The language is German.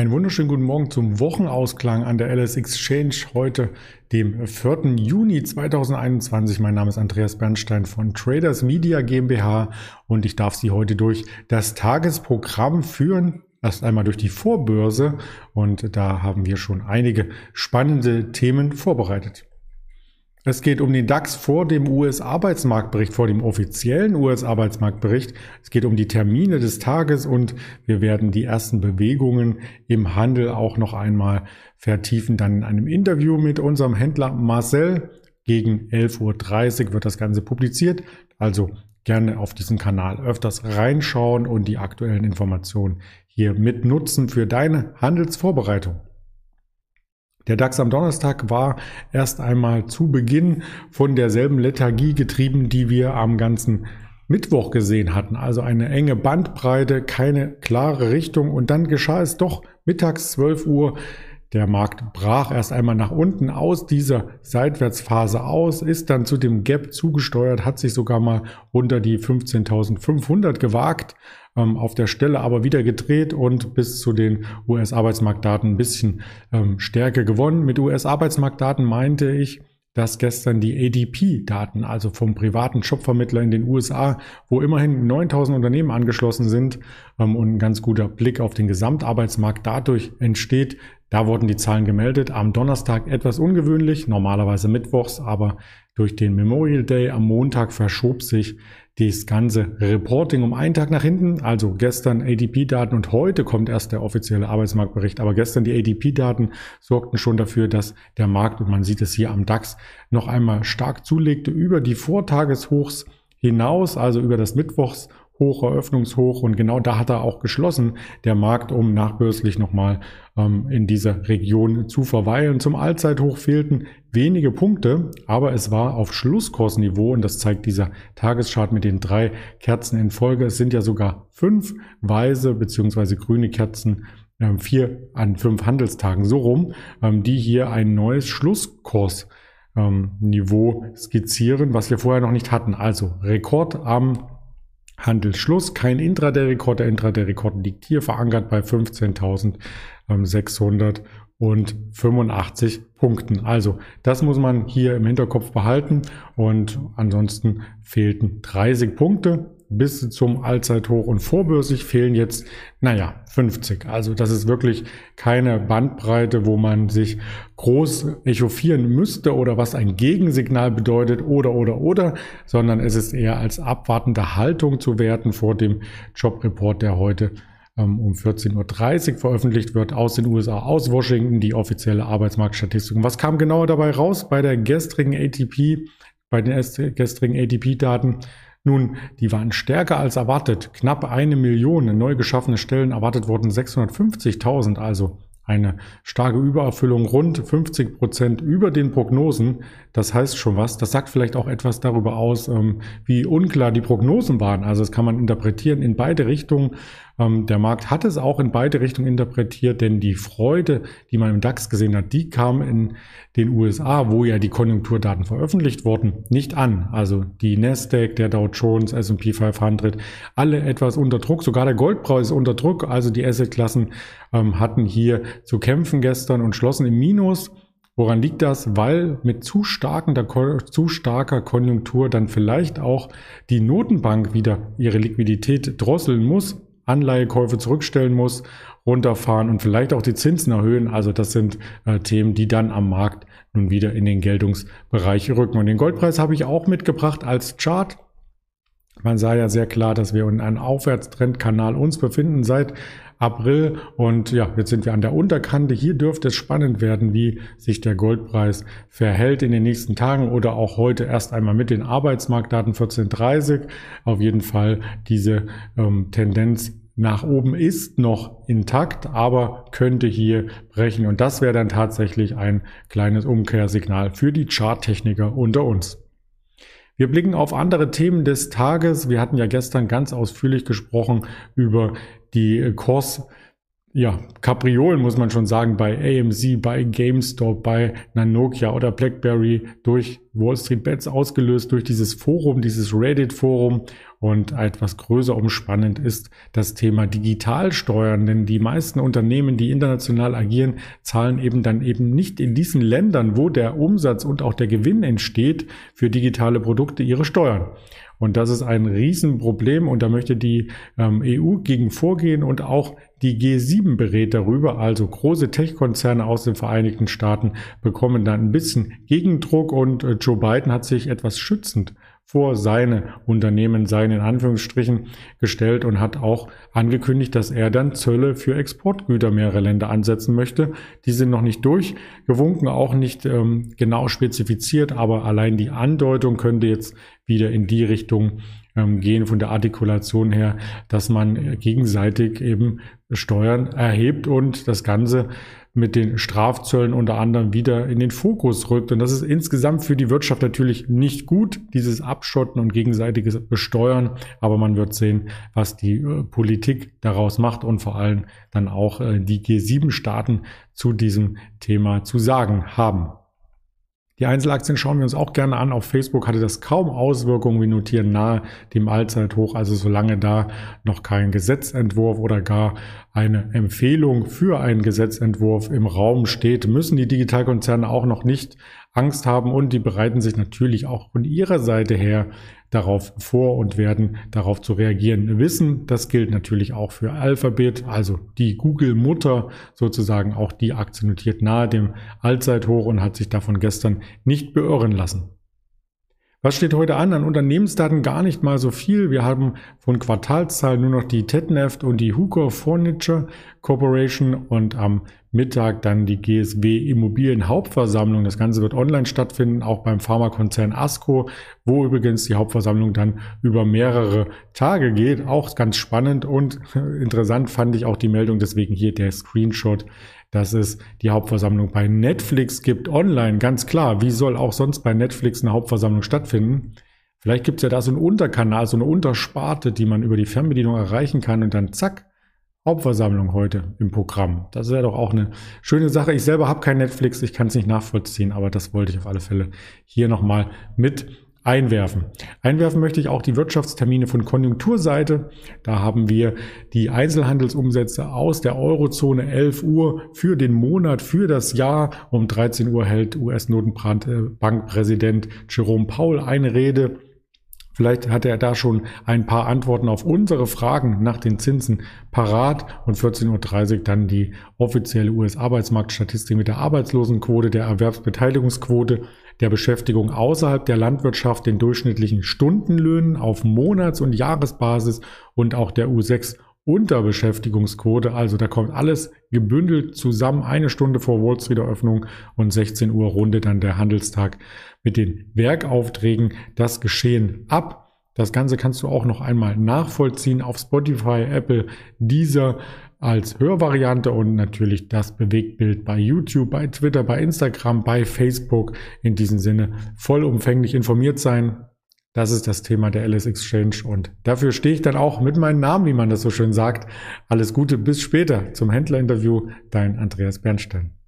Einen wunderschönen guten Morgen zum Wochenausklang an der LS Exchange heute, dem 4. Juni 2021. Mein Name ist Andreas Bernstein von Traders Media GmbH und ich darf Sie heute durch das Tagesprogramm führen. Erst einmal durch die Vorbörse und da haben wir schon einige spannende Themen vorbereitet. Es geht um den DAX vor dem US-Arbeitsmarktbericht, vor dem offiziellen US-Arbeitsmarktbericht. Es geht um die Termine des Tages und wir werden die ersten Bewegungen im Handel auch noch einmal vertiefen. Dann in einem Interview mit unserem Händler Marcel. Gegen 11.30 Uhr wird das Ganze publiziert. Also gerne auf diesen Kanal öfters reinschauen und die aktuellen Informationen hier mitnutzen für deine Handelsvorbereitung. Der DAX am Donnerstag war erst einmal zu Beginn von derselben Lethargie getrieben, die wir am ganzen Mittwoch gesehen hatten. Also eine enge Bandbreite, keine klare Richtung. Und dann geschah es doch mittags 12 Uhr. Der Markt brach erst einmal nach unten aus dieser Seitwärtsphase aus, ist dann zu dem Gap zugesteuert, hat sich sogar mal unter die 15.500 gewagt ähm, auf der Stelle aber wieder gedreht und bis zu den US-Arbeitsmarktdaten ein bisschen ähm, Stärke gewonnen. Mit US-Arbeitsmarktdaten meinte ich, dass gestern die ADP-Daten, also vom privaten Jobvermittler in den USA, wo immerhin 9000 Unternehmen angeschlossen sind ähm, und ein ganz guter Blick auf den Gesamtarbeitsmarkt dadurch entsteht, da wurden die Zahlen gemeldet. Am Donnerstag etwas ungewöhnlich, normalerweise mittwochs, aber durch den Memorial Day am Montag verschob sich das ganze Reporting um einen Tag nach hinten. Also gestern ADP-Daten und heute kommt erst der offizielle Arbeitsmarktbericht. Aber gestern die ADP-Daten sorgten schon dafür, dass der Markt, und man sieht es hier am DAX, noch einmal stark zulegte über die Vortageshochs hinaus, also über das Mittwochs Hoch, Eröffnungshoch und genau da hat er auch geschlossen, der Markt, um nachbörslich nochmal ähm, in dieser Region zu verweilen. Zum Allzeithoch fehlten wenige Punkte, aber es war auf Schlusskursniveau und das zeigt dieser Tageschart mit den drei Kerzen in Folge. Es sind ja sogar fünf weiße beziehungsweise grüne Kerzen ähm, vier an fünf Handelstagen so rum, ähm, die hier ein neues Schlusskurs ähm, Niveau skizzieren, was wir vorher noch nicht hatten. Also Rekord am Handelsschluss, kein Intraday-Rekord. Der Intraday-Rekord liegt hier verankert bei 15.685 Punkten. Also das muss man hier im Hinterkopf behalten und ansonsten fehlten 30 Punkte bis zum Allzeithoch und vorbörsig fehlen jetzt, naja, 50. Also das ist wirklich keine Bandbreite, wo man sich groß echauffieren müsste oder was ein Gegensignal bedeutet oder oder oder, sondern es ist eher als abwartende Haltung zu werten vor dem Jobreport, der heute ähm, um 14.30 Uhr veröffentlicht wird aus den USA, aus Washington, die offizielle Arbeitsmarktstatistik. was kam genau dabei raus bei der gestrigen ATP, bei den gestrigen ATP-Daten? Nun, die waren stärker als erwartet. Knapp eine Million neu geschaffene Stellen erwartet wurden 650.000, also eine starke Übererfüllung, rund 50 Prozent über den Prognosen. Das heißt schon was. Das sagt vielleicht auch etwas darüber aus, ähm, wie unklar die Prognosen waren. Also das kann man interpretieren in beide Richtungen. Ähm, der Markt hat es auch in beide Richtungen interpretiert, denn die Freude, die man im DAX gesehen hat, die kam in den USA, wo ja die Konjunkturdaten veröffentlicht wurden, nicht an. Also die Nasdaq, der Dow Jones, S&P 500, alle etwas unter Druck. Sogar der Goldpreis unter Druck. Also die Assetklassen ähm, hatten hier zu kämpfen gestern und schlossen im Minus. Woran liegt das? Weil mit zu, zu starker Konjunktur dann vielleicht auch die Notenbank wieder ihre Liquidität drosseln muss, Anleihekäufe zurückstellen muss, runterfahren und vielleicht auch die Zinsen erhöhen. Also das sind äh, Themen, die dann am Markt nun wieder in den Geltungsbereich rücken. Und den Goldpreis habe ich auch mitgebracht als Chart. Man sah ja sehr klar, dass wir in einem Aufwärtstrendkanal uns befinden seit April. Und ja, jetzt sind wir an der Unterkante. Hier dürfte es spannend werden, wie sich der Goldpreis verhält in den nächsten Tagen oder auch heute erst einmal mit den Arbeitsmarktdaten 1430. Auf jeden Fall diese ähm, Tendenz nach oben ist noch intakt, aber könnte hier brechen. Und das wäre dann tatsächlich ein kleines Umkehrsignal für die Charttechniker unter uns. Wir blicken auf andere Themen des Tages. Wir hatten ja gestern ganz ausführlich gesprochen über die Kurs ja, Kapriolen muss man schon sagen, bei AMC, bei GameStop, bei Nokia oder BlackBerry durch Wall Street Bets ausgelöst durch dieses Forum, dieses Reddit-Forum. Und etwas größer umspannend ist das Thema Digitalsteuern, denn die meisten Unternehmen, die international agieren, zahlen eben dann eben nicht in diesen Ländern, wo der Umsatz und auch der Gewinn entsteht, für digitale Produkte ihre Steuern. Und das ist ein Riesenproblem. Und da möchte die ähm, EU gegen vorgehen und auch die G7 berät darüber, also große Tech-Konzerne aus den Vereinigten Staaten bekommen dann ein bisschen Gegendruck. Und äh, Joe Biden hat sich etwas schützend vor seine Unternehmen, seine in Anführungsstrichen gestellt und hat auch angekündigt, dass er dann Zölle für Exportgüter mehrerer Länder ansetzen möchte. Die sind noch nicht durchgewunken, auch nicht ähm, genau spezifiziert, aber allein die Andeutung könnte jetzt wieder in die Richtung gehen von der Artikulation her, dass man gegenseitig eben Steuern erhebt und das Ganze mit den Strafzöllen unter anderem wieder in den Fokus rückt. Und das ist insgesamt für die Wirtschaft natürlich nicht gut, dieses Abschotten und gegenseitiges Besteuern. Aber man wird sehen, was die äh, Politik daraus macht und vor allem dann auch äh, die G7-Staaten zu diesem Thema zu sagen haben. Die Einzelaktien schauen wir uns auch gerne an. Auf Facebook hatte das kaum Auswirkungen. Wir notieren nahe dem Allzeithoch. Also solange da noch kein Gesetzentwurf oder gar eine Empfehlung für einen Gesetzentwurf im Raum steht, müssen die Digitalkonzerne auch noch nicht Angst haben und die bereiten sich natürlich auch von ihrer Seite her darauf vor und werden darauf zu reagieren wissen. Das gilt natürlich auch für Alphabet, also die Google-Mutter sozusagen. Auch die Aktie notiert nahe dem Allzeithoch und hat sich davon gestern nicht beirren lassen. Was steht heute an? An Unternehmensdaten gar nicht mal so viel. Wir haben von Quartalszahlen nur noch die Tetneft und die Hooker Furniture Corporation und am Mittag dann die GSW Immobilien Hauptversammlung. Das Ganze wird online stattfinden, auch beim Pharmakonzern Asco, wo übrigens die Hauptversammlung dann über mehrere Tage geht. Auch ganz spannend und interessant fand ich auch die Meldung, deswegen hier der Screenshot dass es die Hauptversammlung bei Netflix gibt online. Ganz klar, wie soll auch sonst bei Netflix eine Hauptversammlung stattfinden? Vielleicht gibt es ja da so einen Unterkanal, so eine Untersparte, die man über die Fernbedienung erreichen kann und dann zack, Hauptversammlung heute im Programm. Das wäre doch auch eine schöne Sache. Ich selber habe kein Netflix, ich kann es nicht nachvollziehen, aber das wollte ich auf alle Fälle hier nochmal mit einwerfen. Einwerfen möchte ich auch die Wirtschaftstermine von Konjunkturseite. Da haben wir die Einzelhandelsumsätze aus der Eurozone 11 Uhr für den Monat, für das Jahr. Um 13 Uhr hält US-Notenbankpräsident Jerome Powell eine Rede. Vielleicht hat er da schon ein paar Antworten auf unsere Fragen nach den Zinsen parat. Und 14.30 Uhr dann die offizielle US-Arbeitsmarktstatistik mit der Arbeitslosenquote, der Erwerbsbeteiligungsquote der Beschäftigung außerhalb der Landwirtschaft, den durchschnittlichen Stundenlöhnen auf Monats- und Jahresbasis und auch der U6 Unterbeschäftigungsquote. Also da kommt alles gebündelt zusammen. Eine Stunde vor Wall Street Eröffnung und 16 Uhr rundet dann der Handelstag mit den Werkaufträgen das Geschehen ab. Das Ganze kannst du auch noch einmal nachvollziehen auf Spotify, Apple, dieser als Hörvariante und natürlich das Bewegtbild bei YouTube, bei Twitter, bei Instagram, bei Facebook. In diesem Sinne vollumfänglich informiert sein. Das ist das Thema der LS Exchange und dafür stehe ich dann auch mit meinem Namen, wie man das so schön sagt. Alles Gute, bis später zum Händlerinterview. Dein Andreas Bernstein.